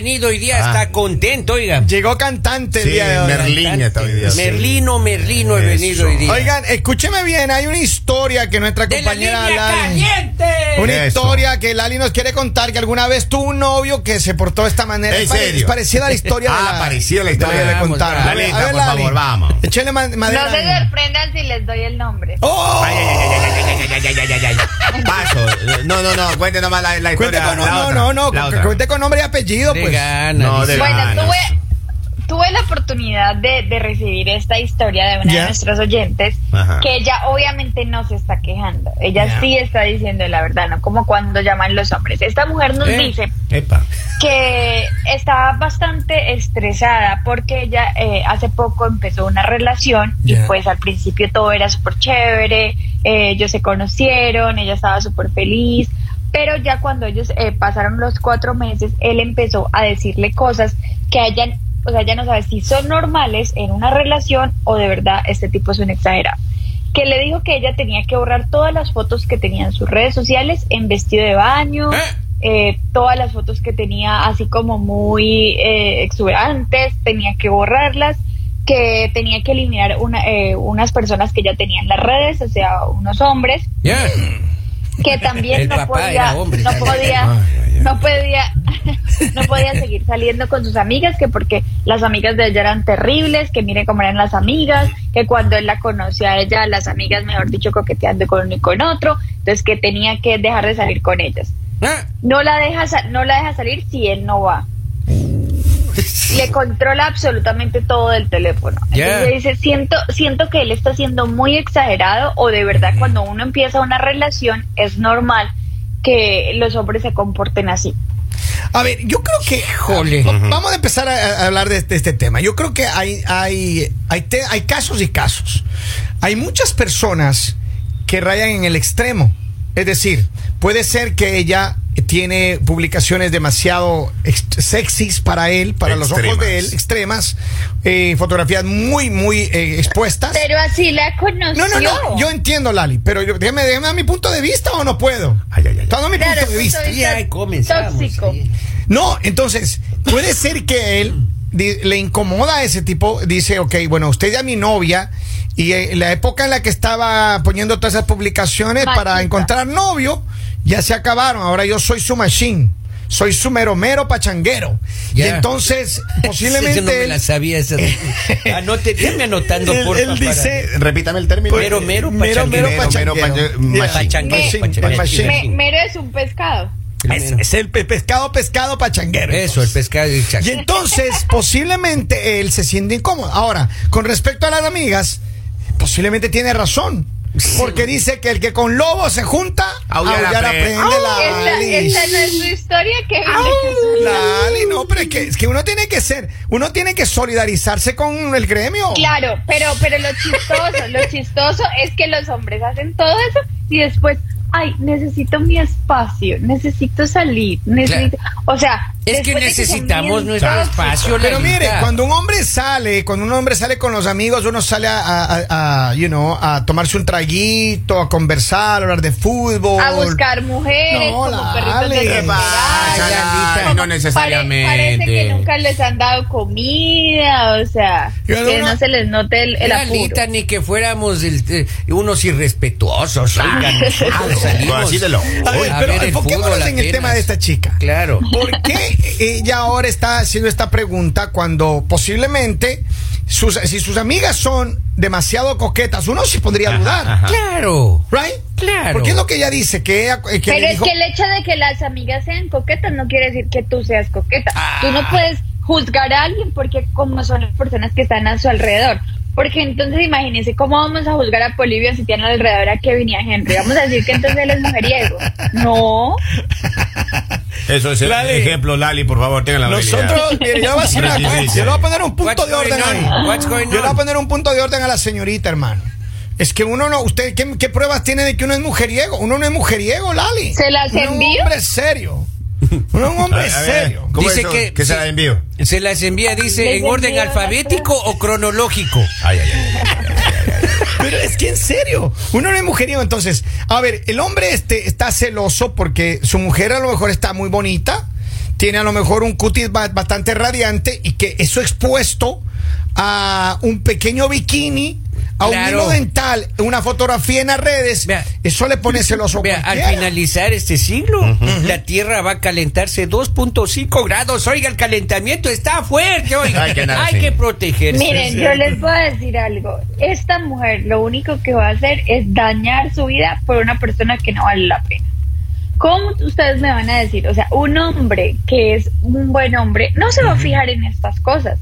venido hoy día, está contento, oigan. Llegó cantante sí, el día de hoy. Merlín está hoy día. Merlino, Merlino he venido hoy día. Oigan, escúcheme bien, hay una historia que nuestra compañera la Lali. Caliente. Una historia que Lali nos quiere contar que alguna vez tuvo un novio que se portó de esta manera. ¿En serio? Parecida la historia de la, parecida la historia de contar. Vamos, por favor, vamos. Échale madera. No se sorprendan si les doy el nombre. ¡Oh! Ay, ay, ay, Paso. No, no, no, cuente nomás la, historia. Cuente con, no, no, no, no, cuente con nombre y apellido, pues ganas, No, dice. de Bueno, tuve, tuve la oportunidad de, de recibir esta historia de una Ya. de nuestros oyentes, Ajá. que ella obviamente no se está quejando. Ella Ya. sí está diciendo la verdad, no como cuando llaman los hombres. Esta mujer nos Eh. dice Epa. que estaba bastante estresada porque ella eh, hace poco empezó una relación y pues al principio todo era súper chévere, eh, ellos se conocieron, ella estaba súper feliz, pero ya cuando ellos eh, pasaron los cuatro meses, él empezó a decirle cosas que ella, o sea, ella no sabe si son normales en una relación o de verdad este tipo es un exagerado. Que le dijo que ella tenía que borrar todas las fotos que tenía en sus redes sociales en vestido de baño, ¿Eh? eh, todas las fotos que tenía así como muy eh, exuberantes, tenía que borrarlas, que tenía que eliminar una, eh, unas personas que ya tenían las redes, o sea, unos hombres, Ya. Que también no podía, hombre. no podía, no podía, no podía seguir saliendo con sus amigas, que porque las amigas de ella eran terribles, que miren cómo eran las amigas, que cuando él la conoció a ella, las amigas, mejor dicho, coqueteando con uno y con otro, entonces que tenía que dejar de salir con ellas. Ah, no la deja no la deja salir si él no va le controla absolutamente todo del teléfono Ya. entonces dice siento siento que él está siendo muy exagerado o de verdad cuando uno empieza una relación es normal que los hombres se comporten así A ver, yo creo que. Híjole. Va- Vamos a empezar a, a hablar de este, este tema. Yo creo que hay, hay, hay, te- hay casos y casos. Hay muchas personas que rayan en el extremo. Es decir, puede ser que ella tiene publicaciones demasiado ex- sexys para él, para los ojos de él, extremas, eh, fotografías muy, muy eh, expuestas. pero así la conoció No, no, no, yo entiendo, Lali, pero yo- déjame, déjame dar mi punto de vista o no puedo. Ay, ay, ay, dando mi Claro, punto de punto vista. de vista ya comenzamos. tóxico. No, entonces, puede ser que él le incomoda a ese tipo, dice, ok, bueno, usted ya mi novia, y eh, la época en la que estaba poniendo todas esas publicaciones para encontrar novio, ya se acabaron, ahora yo soy su machine. Soy su mero mero pachanguero. Y entonces, posiblemente. no me él- la sabía esa. Anote, anotando, Él- por él dice- Repítame el término. Mero, mero, Mero, mero, pachanguero. pachanguero. Mero, mero, Ya. machín. Machín, Machín, machín. Me- mero es un pescado Es, es el pe- pescado, pescado, pachanguero. Eso, el pescado. y Y entonces, posiblemente él se siente incómodo. Ahora, con respecto a las amigas, posiblemente tiene razón. Porque dice que el que con lobo se junta, Aullar aullar aprende. aprende esta, no es su historia que Lali, no, pero es que, es que uno tiene que ser, uno tiene que solidarizarse con el gremio. Claro, pero, pero lo chistoso, lo chistoso es que los hombres hacen todo eso y después, ay, necesito mi espacio, necesito salir, necesito, o sea, Es que necesitamos nuestro espacio, Pero Lalita. mire, cuando un hombre sale, cuando un hombre sale con los amigos, uno sale a, a- a, you know, a tomarse un traguito, a conversar, a hablar de fútbol. a buscar mujeres No, como perritos No necesariamente. pare- parece que nunca les han dado comida, o sea, Yo que no- no se les note el, el apuro. Lalita, ni que fuéramos el- eh, unos irrespetuosos. Oigan, salimos Así de lo- A ver, a pero enfoquémonos en el tema de esta chica. Claro. ¿Por qué ella ahora está haciendo esta pregunta cuando posiblemente sus, si sus amigas son demasiado coquetas, uno sí podría dudar, ajá. Claro. right? Claro. Porque es lo que ella dice que ella que Pero le es dijo, que el hecho de que las amigas sean coquetas no quiere decir que tú seas coqueta. Ah. Tú no puedes juzgar a alguien porque como son las personas que están a su alrededor. Porque entonces imagínense cómo vamos a juzgar a Polivio si tiene alrededor a Kevin y a Henry. Vamos a decir que entonces él es mujeriego. No. Eso es el Lali. ejemplo, Lali, por favor, tengan la nosotros, mire, yo voy a decir una cosa, yo le voy a poner un punto What's de orden ahí. Yo le voy a on? poner un punto de orden a la señorita, hermano. Es que uno no, usted, ¿qué, qué pruebas tiene de que uno es mujeriego? Uno no es mujeriego, Lali. ¿Se las Uno es un envío? hombre serio. Uno es un hombre ver, serio. ¿Cómo Dice eso? que- ¿Qué se la envío? Se las envía, dice, en orden envío alfabético o cronológico. Ay, ay, ay. Es que en serio, uno no es mujeriego. Entonces, a ver, el hombre este está celoso porque su mujer a lo mejor está muy bonita, tiene a lo mejor un cutis ba- bastante radiante y que eso expuesto a un pequeño bikini, a un Claro. hilo dental, una fotografía en las redes, Vea. eso le pone celoso. Vea, al finalizar este siglo, la Tierra va a calentarse 2.5 grados. Oiga, el calentamiento está fuerte. Oiga, Hay que hay que protegerse. Miren, yo les voy a decir algo. Esta mujer lo único que va a hacer es dañar su vida por una persona que no vale la pena. ¿Cómo ustedes me van a decir? O sea, un hombre que es un buen hombre no se va a fijar en estas cosas.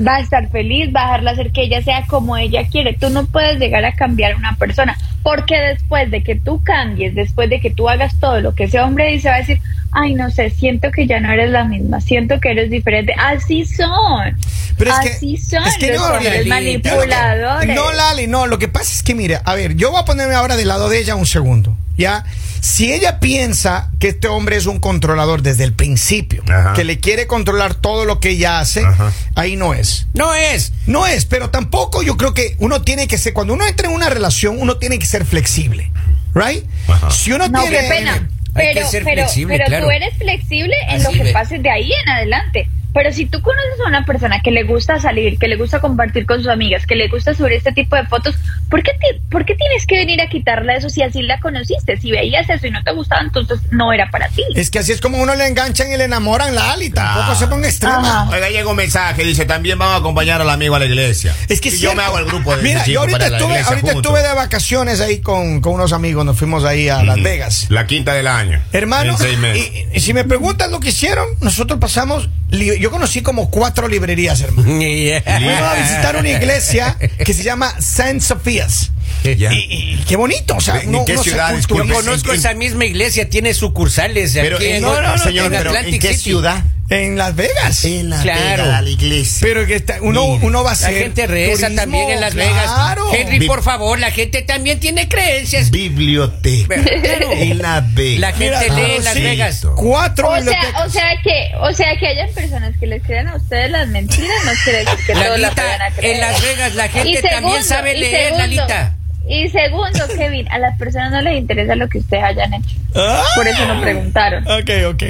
Va a estar feliz, va a dejarla hacer que ella sea como ella quiere. Tú no puedes llegar a cambiar a una persona, porque después de que tú cambies, después de que tú hagas todo lo que ese hombre dice, va a decir, ay, no sé, siento que ya no eres la misma, siento que eres diferente. Así son. Pero es que- Así son es que los no, hombres Lalita. manipuladores. No, Lali, no, lo que pasa es que, mira, a ver, yo voy a ponerme ahora del lado de ella un segundo, ¿ya? Si ella piensa que este hombre es un controlador desde el principio, Ajá. que le quiere controlar todo lo que ella hace, Ajá. ahí no es. No es. No es, pero tampoco yo creo que uno tiene que ser, cuando uno entra en una relación, uno tiene que ser flexible, ¿right? Ajá. Si uno No, tiene... qué pena. Hay que Pero, ser pero, flexible, pero claro. tú eres flexible en Así lo que ve. pase de ahí en adelante. Pero si tú conoces a una persona que le gusta salir, que le gusta compartir con sus amigas, que le gusta subir este tipo de fotos, ¿por qué, ¿por qué tienes que venir a quitarle eso si así la conociste? Si veías eso y no te gustaba, entonces no era para ti. Es que así es como uno le enganchan y le enamoran, Lali, tampoco Ah. se ponga extrema. Ajá. Oiga, llega un mensaje, dice, también vamos a acompañar al amigo a la iglesia. Es que Y yo me hago el grupo de Mira, yo ahorita la estuve, ahorita estuve de vacaciones ahí con, con unos amigos, nos fuimos ahí a Las Vegas. La quinta del año. Hermano, y, y si me preguntan lo que hicieron, nosotros pasamos, li- yo conocí como cuatro librerías, hermano. Fuimos a visitar una iglesia que se llama Saint Sophia's. Ya. Y, y qué bonito, o sea, ¿En uno, qué uno se ciudad? Yo conozco en- esa misma iglesia, tiene sucursales Pero aquí en, no, no, no, señor, en pero Atlantic ¿en qué City. ciudad? En Las Vegas. En la Claro. Vega, la iglesia. Pero que está- uno, uno va a La hacer. gente reza turismo, también en Las Vegas. Claro. Henry, Vi- por favor, la gente también tiene creencias. Biblioteca. Claro. En la Vega. La gente Mira, lee en Las sí. Vegas. Cuatro O sea, o sea que, o sea que hayan personas que les crean a ustedes las mentiras, no quiere decir que todos las a creer. en Las Vegas la gente también segundo, sabe y leer, Lalita. Y segundo, Kevin, a las personas no les interesa lo que ustedes hayan hecho. Ah. Por eso no preguntaron. Ok, ok.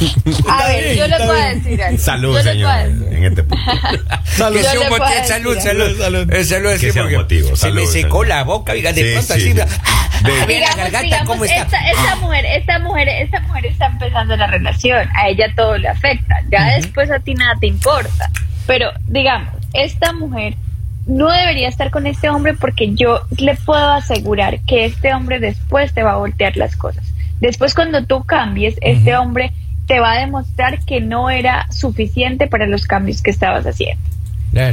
A ver, yo les está voy a decir algo. Salud, Yo señor, en este punto. Salud. Que Yo le motivo- decir salud, salud, Salud. Eh, salud, Que sea un porque motivo, se me secó salud. la boca, oiga, de Sí, pronto sí. así. De- Ah, la Digamos, garganta, digamos, ¿cómo está? Esta, esta mujer, esta mujer, esta mujer está empezando la relación, a ella todo le afecta, ya después a ti nada te importa. Pero digamos, esta mujer no debería estar con este hombre porque yo le puedo asegurar que este hombre después te va a voltear las cosas. Después cuando tú cambies, este hombre te va a demostrar que no era suficiente para los cambios que estabas haciendo.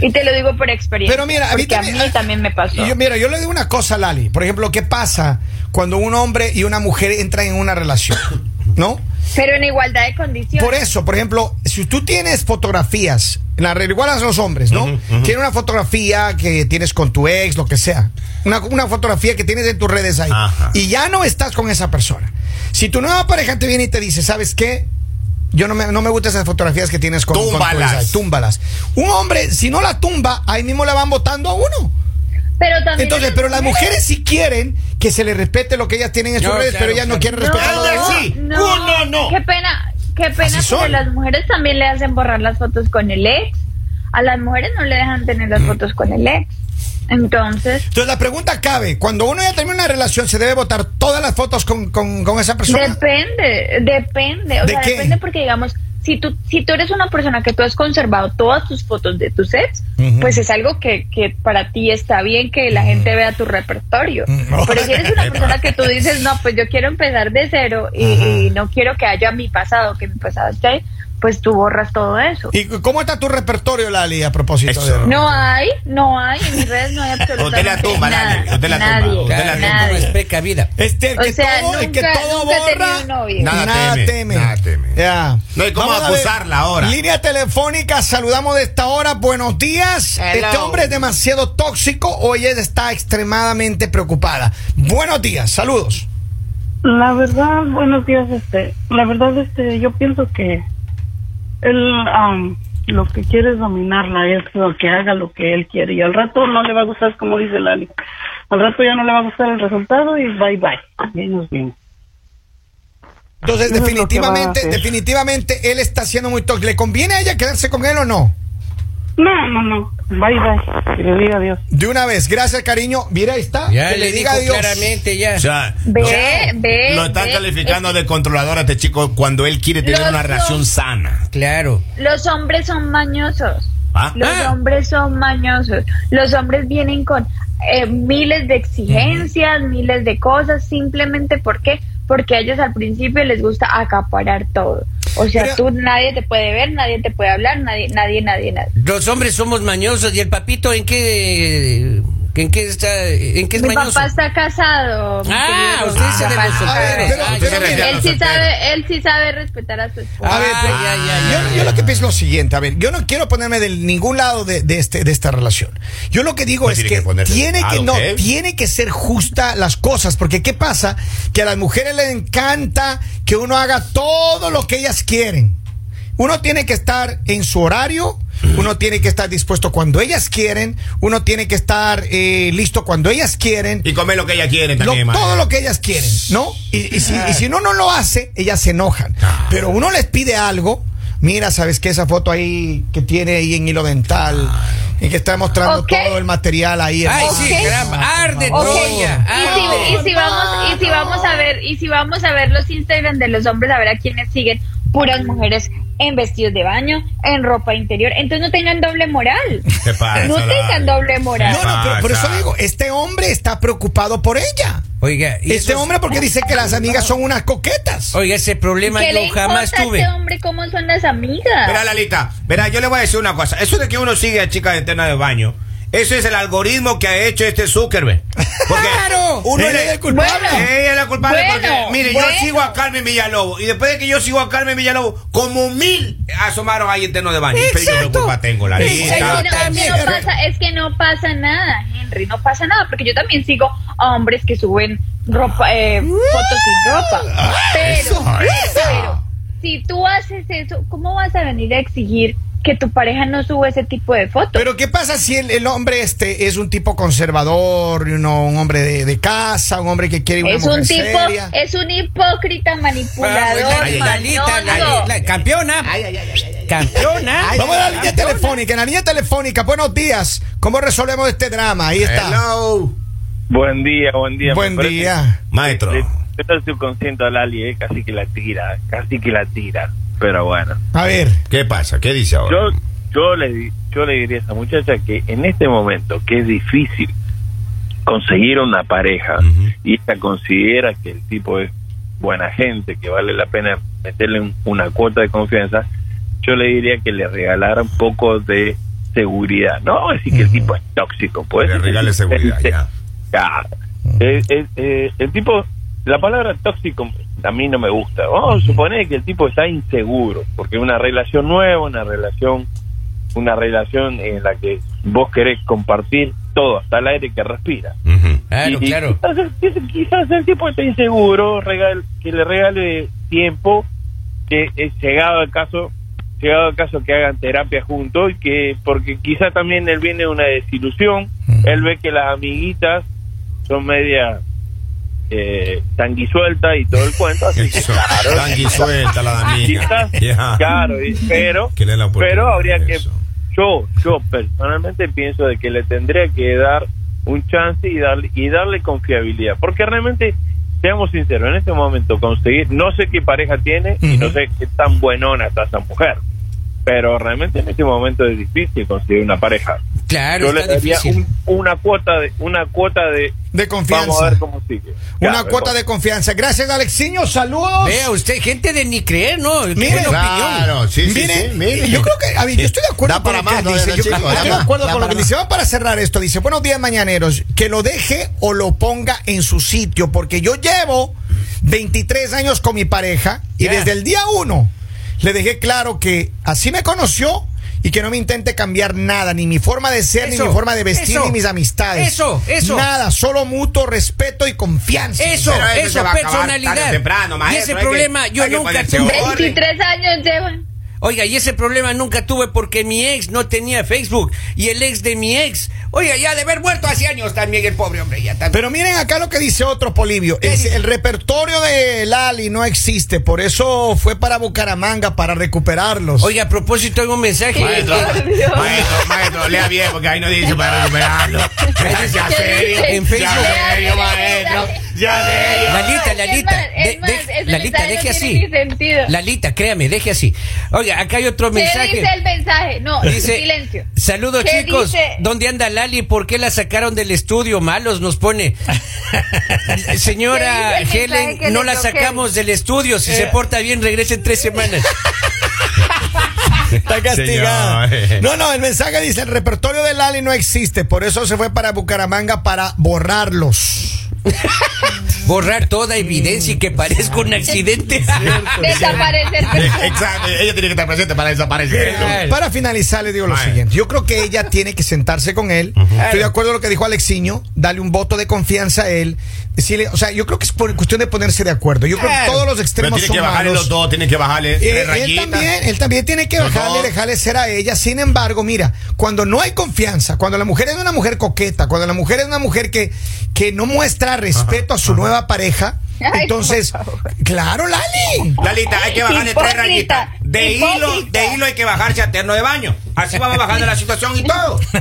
Y te lo digo por experiencia. Pero mira, a mí a también- mí también me pasó. Yo, mira, yo le digo una cosa, Lali. Por ejemplo, ¿qué pasa cuando un hombre y una mujer entran en una relación? ¿No? Pero en igualdad de condiciones. Por eso, por ejemplo, si tú tienes fotografías, en la red, igual a los hombres, ¿no? Tienes una fotografía que tienes con tu ex, lo que sea. Una, una fotografía que tienes en tus redes ahí. Ajá. Y ya no estás con esa persona. Si tu nueva pareja te viene y te dice, ¿sabes qué? Yo no me, no me gustan esas fotografías que tienes con, con Túmbalas. ahí, túmbalas. Un hombre, si no la tumba, ahí mismo la van votando a uno. Pero también Entonces, pero las mujeres sí quieren que se les respete lo que ellas tienen en sus No, redes, claro, pero ellas no quieren No, respetarlo de Anda, uno. sí. no, Uno no. Qué pena, qué pena, Así pero las mujeres también le hacen borrar las fotos con el ex. A las mujeres no le dejan tener Mm. las fotos con el ex. Entonces, Entonces la pregunta cabe, cuando uno ya termina una relación, ¿se debe votar todas las fotos con, con- con esa persona? depende, depende. O ¿De sea, qué? depende porque, digamos, si tú, si tú eres una persona que tú has conservado todas tus fotos de tus ex, Ujú. pues es algo que, que para ti está bien que la gente vea tu repertorio. Pero si eres una persona que tú dices, no, pues yo quiero empezar de cero y, y no quiero que haya mi pasado, que mi pasado esté ahí, pues tú borras todo eso. ¿Y cómo está tu repertorio, Lali, a propósito Eso. de No hay, no hay, en mis redes no hay absolutamente la tumba, nada, Lali, usted la tumba, nadie, usted la Claro, tumba. no es nadie. precavida. Este, el O que sea, todo, el que nunca- todo nunca borra. Nada teme, nada teme. Ya. No hay cómo Vamos a ver. acusarla ahora. Línea telefónica, saludamos de esta hora. Buenos días. Hello. Este hombre es demasiado tóxico o ella está extremadamente preocupada. Buenos días, saludos. La verdad, buenos días, este, la verdad, este, yo pienso que él, am, lo que quiere es dominarla, es lo que haga lo que él quiere. Y al rato no le va a gustar, como dice Lali. Al rato ya no le va a gustar el resultado y bye bye. Y ahí nos vimos. Entonces, definitivamente, definitivamente él está siendo muy tóxico. ¿Le conviene a ella quedarse con él o no? No, no, no. Bye bye. Que le diga adiós. De una vez, gracias cariño. Mira, ahí está. Ya que le, diga adiós. claramente ya. O sea, Ve, no- ve, Lo están ve. calificando Es- de controlador a este chico cuando él quiere tener Los una dos. relación sana. Claro. Los hombres son mañosos. ¿Ah? Los Ah. hombres son mañosos. Los hombres vienen con eh, miles de exigencias, miles de cosas, simplemente ¿por qué? Porque a ellos al principio les gusta acaparar todo. O sea, tú nadie te puede ver, nadie te puede hablar, nadie, nadie, nadie, nadie. Los hombres somos mañosos y el papito en qué en qué está en qué es Mi mañoso. papá está casado. Ah, de los Ah, mira, Él sí sabe, él sí sabe respetar a su esposa. A ver, Ah, pero- ya, ya, ya, yo, yo lo que pienso es lo siguiente, a ver, yo no quiero ponerme de ningún lado de, de este, de esta relación. Yo lo que digo Pues es tiene que, tiene que no, tiene que ser justa las cosas, porque qué pasa que a las mujeres les encanta que uno haga todo lo que ellas quieren. Uno tiene que estar en su horario, uno tiene que estar dispuesto cuando ellas quieren, uno tiene que estar eh, listo cuando ellas quieren. Y comer lo que ella quiere Lo- también, todo maestro. lo que ellas quieren, ¿no? Y, y si, y si uno no lo hace, ellas se enojan. Ah. Pero uno les pide algo. Mira, ¿sabes qué? Esa foto ahí que tiene ahí en hilo dental y que está mostrando todo el material ahí. Ay, hermano. sí, caramba, arde Ok, Troya. Y arde. si, y si vamos y si vamos a ver y si vamos a ver los Instagram de los hombres a ver a quienes siguen puras mujeres en vestidos de baño, en ropa interior, entonces no tengan doble moral. ¿Qué pasa, No tengan doble moral. No, no, pero por eso digo, este hombre está preocupado por ella. Oiga, y Este hombre porque dice que las amigas son unas coquetas. Oiga, ese problema ¿Qué le yo jamás tuve. este hombre cómo son las amigas? Verá, Lalita, verá, yo le voy a decir una cosa. Eso de que uno sigue a chicas eternas de baño, eso es el algoritmo que ha hecho este Zuckerberg. Porque ¡Claro! uno le- es el culpable. Bueno. Ella es la culpable Bueno, porque, mire, bueno. yo sigo a Carmen Villalobos y después de que yo sigo a Carmen Villalobos, como mil asomaron ahí internos de baño. Pero yo Exacto. culpa tengo, que, no, es que también. no pasa, es que no pasa nada, Henry, no pasa nada, porque yo también sigo a hombres que suben ropa, eh, fotos sin ropa. Pero, eso, pero, eso. pero, si tú haces eso, ¿cómo vas a venir a exigir que tu pareja no suba ese tipo de fotos? Pero ¿qué pasa si el, el hombre este es un tipo conservador, know, un hombre de, de casa, un hombre que quiere una es mujer un tipo, seria? es un hipócrita manipulador, Ah, pues, la- la- campeona. Campeona. Vamos a la línea telefónica. En la línea telefónica, buenos días. ¿Cómo resolvemos este drama? Ahí está. Hello. Buen día, buen día. Buen día. Maestro. Está el subconsciente a Lali, eh, casi que la tira, casi que la tira. Pero bueno, A ver. ¿Qué pasa? ¿Qué dice ahora? yo, yo, le, di- yo le diría a esa muchacha que en este momento, que es difícil conseguir una pareja y ella considera que el tipo es buena gente, que vale la pena meterle un- una cuota de confianza, yo le diría que le regalara un poco de seguridad. No vamos a decir que el tipo es tóxico, pues. Le regale seguridad, ya. Eh, eh, eh, el tipo, la palabra tóxico a mí no me gusta. Vamos a suponer que el tipo está inseguro, porque una relación nueva, una relación, una relación en la que vos querés compartir todo, hasta el aire que respira. Claro, Y- y claro. Quizás, el- quizás el tipo está inseguro, regal- que le regale tiempo, que es llegado el caso, llegado el caso que hagan terapia juntos, y que porque quizás también él viene de una desilusión, él ve que las amiguitas son media eh, tanguisuelta y todo el cuento, así que claro, Tangui suelta la quizás, Ya. claro, y- pero, pero habría que yo yo personalmente pienso de que le tendría que dar un chance y darle y darle confiabilidad. Porque realmente seamos sinceros en este momento conseguir no sé qué pareja tiene y no sé qué tan buenona está esa mujer pero realmente en este momento es difícil conseguir una pareja. Claro, yo le daría un- una cuota de una cuota de De confianza. vamos a ver cómo sigue Una Claro, cuota de confianza. Gracias, Alexiño. Saludos. Vea usted, gente de ni creer, ¿no? Mire. Claro, sí, sí, Mire, sí, mire. yo creo que, a ver, yo estoy de acuerdo Da con para lo que más, no, dice. Yo chico, estoy de acuerdo da con lo que dice. Vamos para cerrar esto. Dice, buenos días, mañaneros. Que lo deje o lo ponga en su sitio. Porque yo llevo 23 años con mi pareja y desde el día uno le dejé claro que así me conoció y que no me intente cambiar nada, ni mi forma de ser, Eso, ni mi forma de vestir, eso, ni mis amistades. eso, eso. Nada, solo mutuo respeto y confianza. Eso, Pero eso eso, personalidad. temprano, y maestro, ese hay que- problema yo nunca tuve. orden. 23 años llevan. Oiga, y ese problema nunca tuve porque mi ex no tenía Facebook y el ex de mi ex, oiga, ya de haber muerto hace años también el pobre hombre, ya también. Pero miren acá lo que dice otro Polivio. El, el repertorio de Lali no existe, por eso fue para Bucaramanga, para recuperarlos. Oiga, a propósito, hay un mensaje. Maestro, maestro, maestro, lea bien porque ahí no dice para recuperarlo. Ya ¿Qué serio, dice? En Facebook. ya serio, maestro, ya serio. Lalita, Lalita, es de- más, de- Lalita, deje no así. tiene ni sentido. Lalita, créame, deje así. Oiga, acá hay otro ¿Qué mensaje. dice el mensaje? No, Dice, silencio. saludos ¿Qué chicos, dice? ¿dónde anda Lali? ¿Por qué la sacaron del estudio? Malos nos pone. Señora ¿Qué dice el mensaje Helen, no la sacamos del estudio. Si Eh. se porta bien, regrese en tres semanas. Está castigada. Señor. No, no, el mensaje dice, el repertorio de Lali no existe, por eso se fue para Bucaramanga para borrarlos. Borrar toda evidencia y que parezca un accidente. Desaparecer. Exacto, ella tiene que estar presente para desaparecer. Claro. Para finalizar, le digo lo Ay. siguiente. Yo creo que ella tiene que sentarse con él. Estoy de acuerdo con lo que dijo Alexiño. Darle un voto de confianza a él. Decirle, o sea, yo creo que es por cuestión de ponerse de acuerdo. Yo creo que todos los Pero extremos tiene son que bajarle malos. los dos, tiene que bajarle Eh, él también, él también tiene que Los bajarle, dos. dejarle ser a ella. Sin embargo, mira, cuando no hay confianza, cuando la mujer es una mujer coqueta, cuando la mujer es una mujer que, que no muestra respeto a su nueva pareja, entonces, claro, Lali. Lalita, hay que bajarle tres Hipócrita, rayitas. De hilo, de hilo hay que bajarse a terno de baño. Así vamos bajando la situación y todo.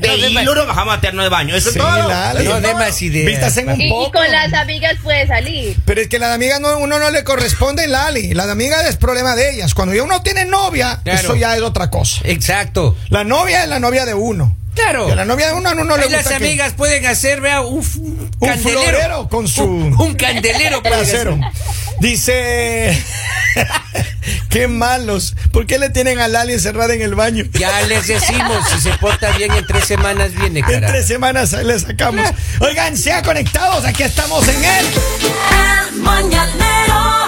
De No, hilo nos bajamos a terno de baño. Eso Sí, es todo. Lali. No más ideas. Vistas en un Y, con las amigas puede salir. Pero es que la amiga no, uno no le corresponde, Lali. La amiga es problema de ellas. Cuando ya uno tiene novia, Claro. eso ya es otra cosa. Exacto. La novia es la novia de uno. Claro. Y a la novia de uno no, no le gusta las que- amigas pueden hacer, vea, un, un florero con su- Un, un candelero Trasero. Dice. Qué malos. ¿Por qué le tienen a Lali encerrada en el baño? Ya les decimos, si se porta bien en tres semanas viene, En tres semanas le sacamos. Oigan, sean conectados. Aquí estamos en él. El mañanero